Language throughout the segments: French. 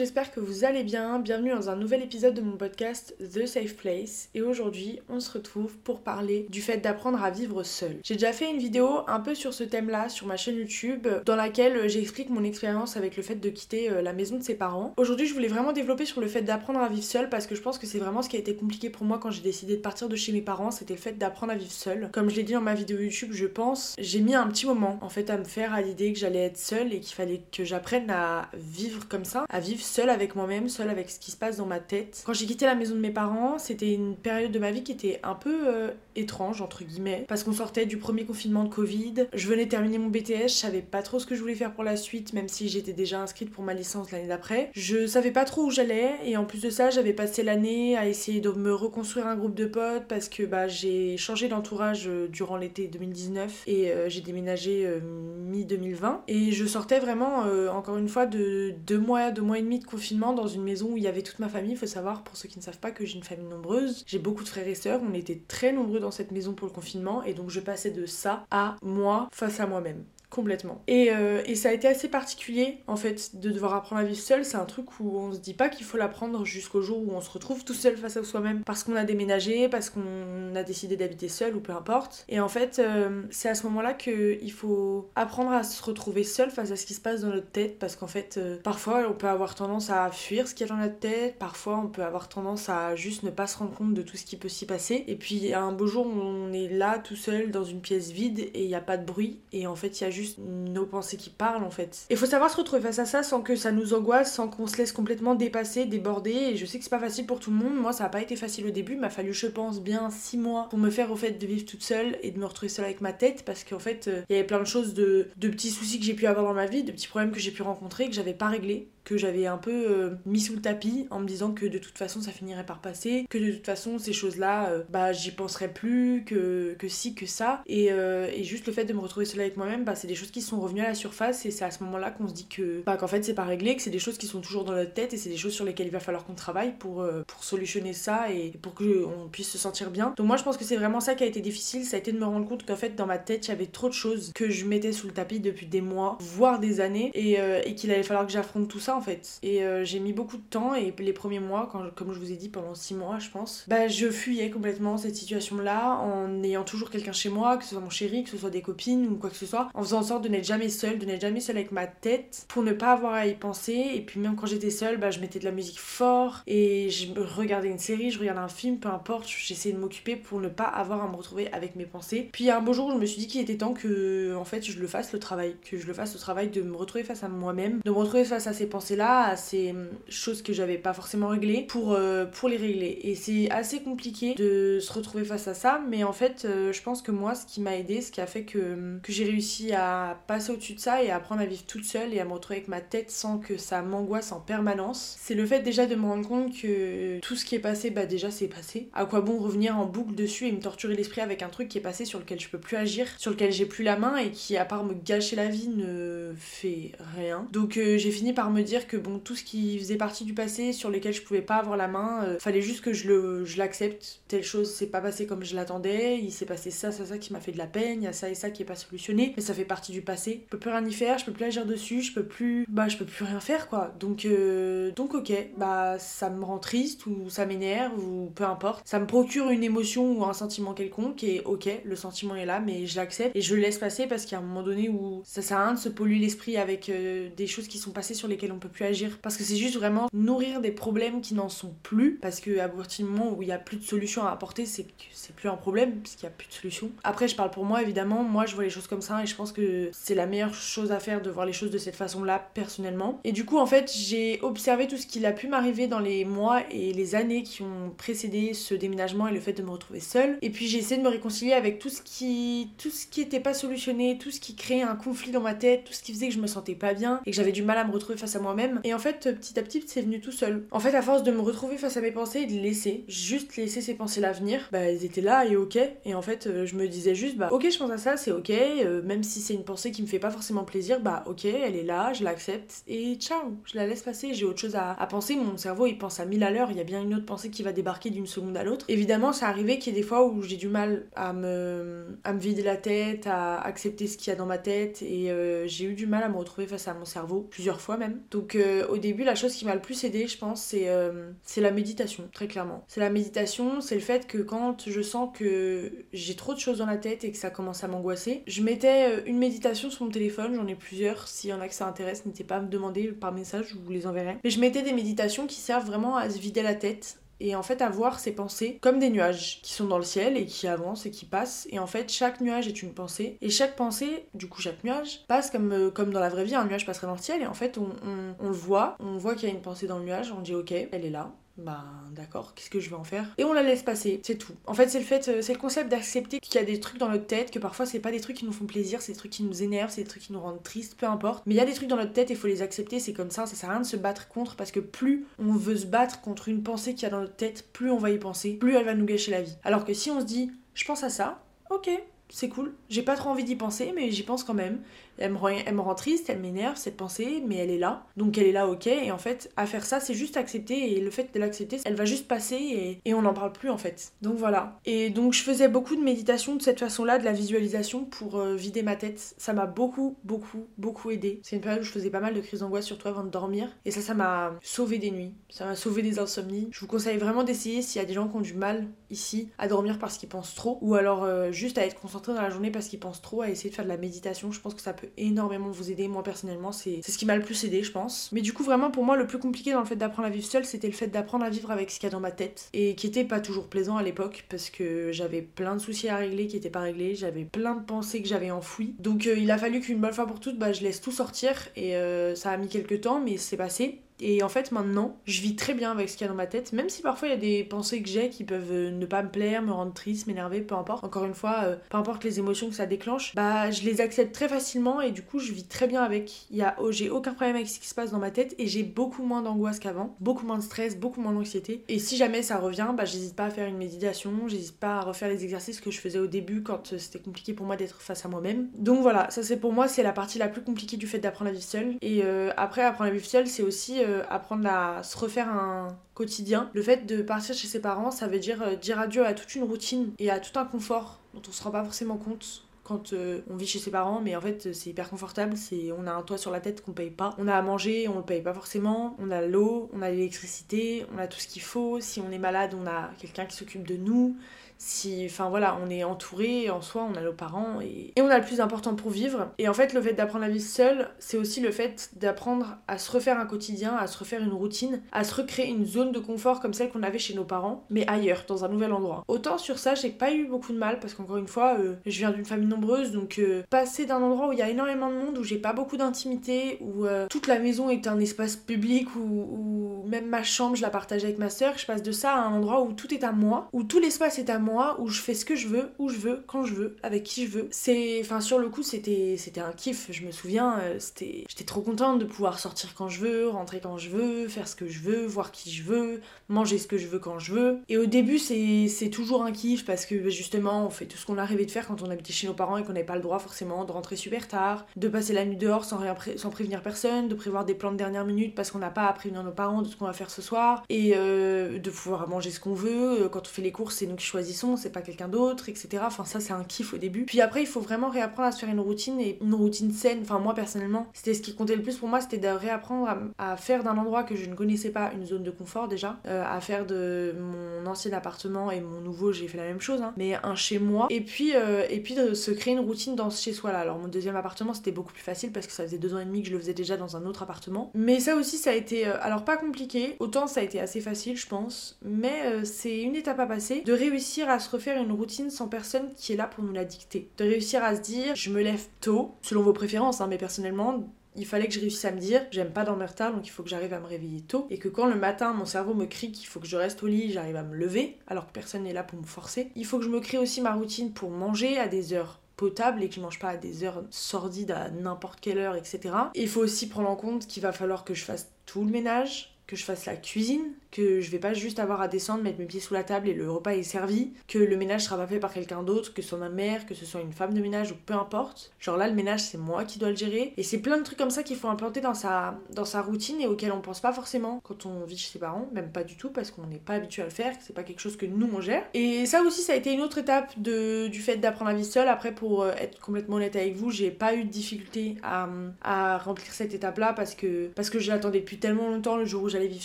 j'espère que vous allez bien. Bienvenue dans un nouvel épisode de mon podcast The Safe Place. Et aujourd'hui, on se retrouve pour parler du fait d'apprendre à vivre seul. J'ai déjà fait une vidéo un peu sur ce thème-là sur ma chaîne YouTube, dans laquelle j'explique mon expérience avec le fait de quitter euh, la maison de ses parents. Aujourd'hui, je voulais vraiment développer sur le fait d'apprendre à vivre seul parce que je pense que c'est vraiment ce qui a été compliqué pour moi quand j'ai décidé de partir de chez mes parents, c'était le fait d'apprendre à vivre seul. Comme je l'ai dit dans ma vidéo YouTube, je pense, j'ai mis un petit moment en fait à me faire à l'idée que j'allais être seule et qu'il fallait que j'apprenne à vivre comme ça, à vivre seule avec moi-même, seule avec ce qui se passe dans ma tête. Quand j'ai quitté la maison de mes parents, c'était une période de ma vie qui était un peu euh, étrange, entre guillemets, parce qu'on sortait du premier confinement de Covid. Je venais terminer mon BTS, je savais pas trop ce que je voulais faire pour la suite, même si j'étais déjà inscrite pour ma licence l'année d'après. Je savais pas trop où j'allais, et en plus de ça, j'avais passé l'année à essayer de me reconstruire un groupe de potes parce que bah, j'ai changé d'entourage euh, durant l'été 2019 et euh, j'ai déménagé mi-2020. Et je sortais vraiment, encore une fois, de deux mois, deux mois et demi de confinement dans une maison où il y avait toute ma famille. Il faut savoir, pour ceux qui ne savent pas, que j'ai une famille nombreuse. J'ai beaucoup de frères et sœurs. On était très nombreux dans cette maison pour le confinement. Et donc, je passais de ça à moi face à moi-même complètement. Et, euh, et, ça a été assez particulier en fait de devoir apprendre à vivre seul. C'est un truc où on se dit pas qu'il faut l'apprendre jusqu'au jour où on se retrouve tout seul face à soi-même parce qu'on a déménagé, parce qu'on a décidé d'habiter seul ou peu importe. Et en fait, euh, c'est à ce moment-là qu'il faut apprendre à se retrouver seul face à ce qui se passe dans notre tête parce qu'en fait, euh, parfois on peut avoir tendance à fuir ce qu'il y a dans notre tête, parfois on peut avoir tendance à juste ne pas se rendre compte de tout ce qui peut s'y passer. Et puis un beau jour, on est là tout seul dans une pièce vide et il n'y a pas de bruit et en fait, il y a juste nos pensées qui parlent en fait. Il faut savoir se retrouver face à ça sans que ça nous angoisse, sans qu'on se laisse complètement dépasser, déborder. Et je sais que c'est pas facile pour tout le monde. Moi, ça a pas été facile au début. Il m'a fallu, je pense, bien 6 mois pour me faire au fait de vivre toute seule et de me retrouver seule avec ma tête parce qu'en fait, euh, il y avait plein de choses, de, de petits soucis que j'ai pu avoir dans ma vie, de petits problèmes que j'ai pu rencontrer que j'avais pas réglés que j'avais un peu euh, mis sous le tapis en me disant que de toute façon ça finirait par passer, que de toute façon ces choses-là, euh, bah j'y penserais plus, que, que si, que ça. Et, euh, et, juste le fait de me retrouver seule avec moi-même, bah c'est des choses qui sont revenues à la surface et c'est à ce moment-là qu'on se dit que bah qu'en fait c'est pas réglé, que c'est des choses qui sont toujours dans notre tête et c'est des choses sur lesquelles il va falloir qu'on travaille pour, pour solutionner ça et pour qu'on puisse se sentir bien. Donc moi je pense que c'est vraiment ça qui a été difficile, ça a été de me rendre compte qu'en fait dans ma tête il y avait trop de choses que je mettais sous le tapis depuis des mois, voire des années et, et qu'il allait falloir que j'affronte tout ça en fait. Et euh, j'ai mis beaucoup de temps et les premiers mois, comme je vous ai dit pendant six mois je pense, bah je fuyais complètement cette situation-là en ayant toujours quelqu'un chez moi, que ce soit mon chéri, que ce soit des copines ou quoi que ce soit, en faisant en sorte de n'être jamais seule, de n'être jamais seule avec ma tête pour ne pas avoir à y penser. Et puis même quand j'étais seule, bah je mettais de la musique fort et je regardais une série, je regardais un film, peu importe, j'essayais de m'occuper pour ne pas avoir à me retrouver avec mes pensées. Puis un beau jour, je me suis dit qu'il était temps que en fait je le fasse le travail, que je le fasse le travail de me retrouver face à moi-même, de me retrouver face à ces pensées-là, à ces hum, choses que j'avais pas forcément réglées pour, euh, pour les régler. Et c'est assez compliqué de se retrouver face à ça, mais en fait, euh, je pense que moi, ce qui m'a aidé, ce qui a fait que, hum, que j'ai réussi à passer au-dessus de ça et à apprendre à vivre toute seule et à me retrouver avec ma tête sans que ça m'angoisse en permanence, c'est le fait déjà de me rendre compte que tout ce qui est passé, bah déjà c'est passé. À quoi bon revenir en boucle dessus et me torturer l'esprit avec un truc qui est passé sur lequel je peux plus agir, sur lequel j'ai plus la main et qui, à part me gâcher la vie, ne fait rien. Donc euh, j'ai fini par me dire que bon, tout ce qui faisait partie du passé sur lesquels je pouvais pas avoir la main. Euh, fallait juste que je le je l'accepte. Telle chose s'est pas passée comme je l'attendais. Il s'est passé ça, ça, ça qui m'a fait de la peine. Il y a ça et ça qui est pas solutionné. Mais ça fait partie du passé. Je peux plus rien y faire. Je peux plus agir dessus. Je peux plus. Bah, je peux plus rien faire quoi. Donc, euh, donc ok. Bah, ça me rend triste ou ça m'énerve ou peu importe. Ça me procure une émotion ou un sentiment quelconque et ok, le sentiment est là, mais je l'accepte et je le laisse passer parce qu'il y a un moment donné où ça sert à rien de se polluer l'esprit avec euh, des choses qui sont passées sur lesquelles on peut plus agir. Parce que c'est juste vraiment nourrir des problèmes qui n'en sont plus, parce qu'à partir du moment où il n'y a plus de solution à apporter, c'est que c'est plus un problème, puisqu'il n'y a plus de solution. Après, je parle pour moi, évidemment, moi je vois les choses comme ça, et je pense que c'est la meilleure chose à faire de voir les choses de cette façon-là, personnellement. Et du coup, en fait, j'ai observé tout ce qui a pu m'arriver dans les mois et les années qui ont précédé ce déménagement et le fait de me retrouver seule. Et puis j'ai essayé de me réconcilier avec tout ce qui tout ce qui était pas solutionné, tout ce qui créait un conflit dans ma tête, tout ce qui faisait que je me sentais pas bien et que j'avais du mal à me retrouver face à moi-même. Et en fait, petit à petit, c'est venu tout seul. En fait, à force de me retrouver face à mes pensées et de laisser, juste laisser ces pensées-là venir, bah elles étaient là et ok. Et en fait, euh, je me disais juste, bah ok, je pense à ça, c'est ok. Euh, même si c'est une pensée qui me fait pas forcément plaisir, bah ok, elle est là, je l'accepte et ciao, je la laisse passer. J'ai autre chose à, penser. Mon cerveau il pense à mille à l'heure, il y a bien une autre pensée qui va débarquer d'une seconde à l'autre. Évidemment, ça arrivé qu'il y ait des fois où j'ai du mal à me, à me vider la tête, à accepter ce qu'il y a dans ma tête et euh, j'ai eu du mal à me retrouver face à mon cerveau plusieurs fois même. Donc euh, au début, la chose qui m'a le plus aidé, je pense, c'est euh, c'est la méditation, très clairement. C'est la méditation, c'est le fait que quand je sens que j'ai trop de choses dans la tête et que ça commence à m'angoisser, je mettais euh, une méditation sur mon téléphone, j'en ai plusieurs, s'il y en a que ça intéresse, n'hésitez pas à me demander par message, je vous les enverrai. Mais je mettais des méditations qui servent vraiment à se vider la tête, et en fait à voir ces pensées comme des nuages qui sont dans le ciel et qui avancent et qui passent. Et en fait chaque nuage est une pensée. Et chaque pensée du coup chaque nuage passe comme, euh, comme dans la vraie vie un nuage passerait dans le ciel. Et en fait on, on, on le voit. On voit qu'il y a une pensée dans le nuage. On dit ok elle est là bah d'accord, qu'est-ce que je vais en faire? Et on la laisse passer, c'est tout. En fait, c'est le fait, euh, c'est le concept d'accepter qu'il y a des trucs dans notre tête, que parfois c'est pas des trucs qui nous font plaisir, c'est des trucs qui nous énervent, c'est des trucs qui nous rendent tristes, peu importe. Mais il y a des trucs dans notre tête et il faut les accepter, c'est comme ça, ça sert à rien de se battre contre parce que plus on veut se battre contre une pensée qu'il y a dans notre tête, plus on va y penser, plus elle va nous gâcher la vie. Alors que si on se dit, je pense à ça, ok, c'est cool. J'ai pas trop envie d'y penser, mais j'y pense quand même. Elle me, rend, triste, elle m'énerve cette pensée, mais elle est là. Donc elle est là, ok. Et en fait, à faire ça, c'est juste accepter. Et le fait de l'accepter, elle va juste passer et, et on n'en parle plus en fait. Donc voilà. Et donc je faisais beaucoup de méditation de cette façon-là, de la visualisation pour euh, vider ma tête. Ça m'a beaucoup, beaucoup, beaucoup aidé. C'est une période où je faisais pas mal de crises d'angoisse, surtout avant de dormir. Et ça, ça m'a sauvé des nuits. Ça m'a sauvé des insomnies. Je vous conseille vraiment d'essayer s'il y a des gens qui ont du mal ici à dormir parce qu'ils pensent trop. Ou alors euh, juste à être concentré dans la journée parce qu'ils pensent trop, à essayer de faire de la méditation. Je pense que ça peut énormément vous aider. Moi personnellement, c'est ce qui m'a le plus aidé, je pense. Mais du coup, vraiment pour moi, le plus compliqué dans le fait d'apprendre à vivre seul, c'était le fait d'apprendre à vivre avec ce qu'il y a dans ma tête et qui était pas toujours plaisant à l'époque parce que j'avais plein de soucis à régler qui étaient pas réglés, j'avais plein de pensées que j'avais enfouies. Donc euh, il a fallu qu'une bonne fois pour toutes, bah, je laisse tout sortir et euh, ça a mis quelques temps, mais c'est passé. Et en fait, maintenant, je vis très bien avec ce qu'il y a dans ma tête, même si parfois il y a des pensées que j'ai qui peuvent euh, ne pas me plaire, me rendre triste, m'énerver, peu importe. Encore une fois, euh, peu importe les émotions que ça déclenche, bah je les accepte très facilement et du coup, je vis très bien avec. Il y a, oh, j'ai aucun problème avec ce qui se passe dans ma tête et j'ai beaucoup moins d'angoisse qu'avant, beaucoup moins de stress, beaucoup moins d'anxiété. Et si jamais ça revient, bah j'hésite pas à faire une méditation, j'hésite pas à refaire les exercices que je faisais au début quand euh, c'était compliqué pour moi d'être face à moi-même. Donc voilà, ça c'est pour moi, c'est la partie la plus compliquée du fait d'apprendre à vivre seule. Et après, apprendre à vivre seule, c'est aussi apprendre à se refaire un quotidien. Le fait de partir chez ses parents, ça veut dire euh, dire adieu à toute une routine et à tout un confort dont on se rend pas forcément compte quand euh, on vit chez ses parents, mais en fait c'est hyper confortable, c'est on a un toit sur la tête qu'on paye pas, on a à manger, on le paye pas forcément, on a l'eau, on a l'électricité, on a tout ce qu'il faut, si on est malade, on a quelqu'un qui s'occupe de nous, si enfin voilà on est entouré en soi on a nos parents et, et on a le plus important pour vivre. Et en fait le fait d'apprendre à vivre seul c'est aussi le fait d'apprendre à se refaire un quotidien à se refaire une routine à se recréer une zone de confort comme celle qu'on avait chez nos parents mais ailleurs dans un nouvel endroit. Autant sur ça j'ai pas eu beaucoup de mal parce qu'encore une fois euh, je viens d'une famille nombreuse donc euh, passer d'un endroit où il y a énormément de monde où j'ai pas beaucoup d'intimité où euh, toute la maison est un espace public où, où même ma chambre je la partage avec ma soeur je passe de ça à un endroit où tout est à moi où tout l'espace est à moi où je fais ce que je veux, où je veux, quand je veux, avec qui je veux. C'est, enfin sur le coup c'était, c'était un kiff. Je me souviens, euh, c'était, j'étais trop contente de pouvoir sortir quand je veux, rentrer quand je veux, faire ce que je veux, voir qui je veux, manger ce que je veux quand je veux. Et au début c'est, c'est toujours un kiff parce que bah, justement on fait tout ce qu'on a rêvé de faire quand on habitait chez nos parents et qu'on n'avait pas le droit forcément de rentrer super tard, de passer la nuit dehors sans rien sans prévenir personne, de prévoir des plans de dernière minute parce qu'on n'a pas à prévenir nos parents de ce qu'on va faire ce soir et euh, de pouvoir manger ce qu'on veut. Quand on fait les courses c'est nous qui choisissons c'est pas quelqu'un d'autre, etc. Enfin, ça, c'est un kiff au début. Puis après, il faut vraiment réapprendre à se faire une routine et une routine saine. Enfin, moi, personnellement, c'était ce qui comptait le plus pour moi, c'était de réapprendre à, faire d'un endroit que je ne connaissais pas une zone de confort déjà, euh, à faire de mon ancien appartement et mon nouveau, j'ai fait la même chose, hein, mais un chez moi. Et puis, euh, et puis de se créer une routine dans ce chez soi là. Alors, mon deuxième appartement, c'était beaucoup plus facile parce que ça faisait deux ans et demi que je le faisais déjà dans un autre appartement. Mais ça aussi, ça a été, euh, alors pas compliqué, autant ça a été assez facile, je pense, mais c'est une étape à passer de réussir à se refaire une routine sans personne qui est là pour nous la dicter. De réussir à se dire, je me lève tôt, selon vos préférences, hein, mais personnellement, il fallait que je réussisse à me dire j'aime pas dormir tard donc il faut que j'arrive à me réveiller tôt et que quand le matin mon cerveau me crie qu'il faut que je reste au lit j'arrive à me lever alors que personne n'est là pour me forcer il faut que je me crée aussi ma routine pour manger à des heures potables et que je mange pas à des heures sordides à n'importe quelle heure etc il faut aussi prendre en compte qu'il va falloir que je fasse tout le ménage que je fasse la cuisine que je vais pas juste avoir à descendre, mettre mes pieds sous la table et le repas est servi, que le ménage sera pas fait par quelqu'un d'autre, que ce soit ma mère, que ce soit une femme de ménage ou peu importe. Genre là, le ménage, c'est moi qui dois le gérer. Et c'est plein de trucs comme ça qu'il faut implanter dans sa, routine et auxquels on pense pas forcément quand on vit chez ses parents, même pas du tout parce qu'on n'est pas habitué à le faire, que c'est pas quelque chose que nous on gère. Et ça aussi, ça a été une autre étape de, du fait d'apprendre à vivre seule. Après, pour euh, être complètement honnête avec vous, j'ai pas eu de difficulté à, à remplir cette étape-là parce que, parce que je l'attendais depuis tellement longtemps le jour où j'allais vivre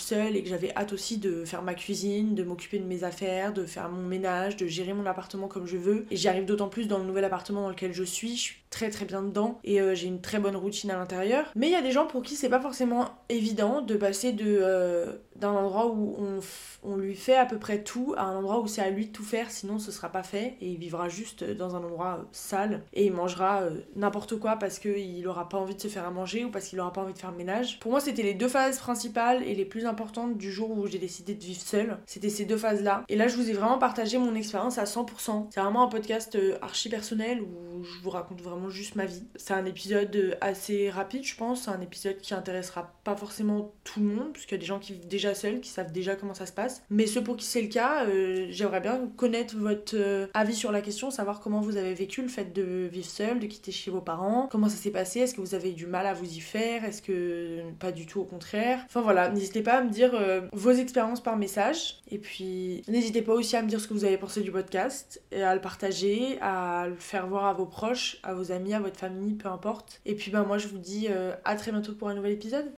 seule et que j'avais hâte de faire ma cuisine, de m'occuper de mes affaires, de faire mon ménage, de gérer mon appartement comme je veux. Et j'y arrive d'autant plus dans le nouvel appartement dans lequel. Je suis très très bien dedans et euh, j'ai une très bonne routine à l'intérieur. Mais il y a des gens pour qui c'est pas forcément évident de passer de euh, d'un endroit où on, on, lui fait à peu près tout à un endroit où c'est à lui de tout faire, sinon ce sera pas fait et il vivra juste dans un endroit euh, sale et il mangera n'importe quoi parce qu'il aura pas envie de se faire à manger ou parce qu'il aura pas envie de faire le ménage. Pour moi, c'était les deux phases principales et les plus importantes du jour où j'ai décidé de vivre seule. C'était ces deux phases-là. Et là, je vous ai vraiment partagé mon expérience à 100%. C'est vraiment un podcast archi personnel où je vous raconte vraiment juste ma vie. C'est un épisode assez rapide, je pense. C'est un épisode qui intéressera pas forcément tout le monde, puisqu'il y a des gens qui vivent déjà seuls, qui savent déjà comment ça se passe. Mais ceux pour qui c'est le cas, euh, j'aimerais bien connaître votre euh, avis sur la question, savoir comment vous avez vécu le fait de vivre seul, de quitter chez vos parents, comment ça s'est passé, est-ce que vous avez eu du mal à vous y faire, est-ce que pas du tout au contraire? Enfin voilà, n'hésitez pas à me dire euh, vos expériences par message. Et puis n'hésitez pas aussi à me dire ce que vous avez pensé du podcast, et à le partager, à le faire voir à vos proches, à vos amis, à votre famille, peu importe. Et puis ben moi je vous dis euh, à très bientôt pour un nouvel épisode.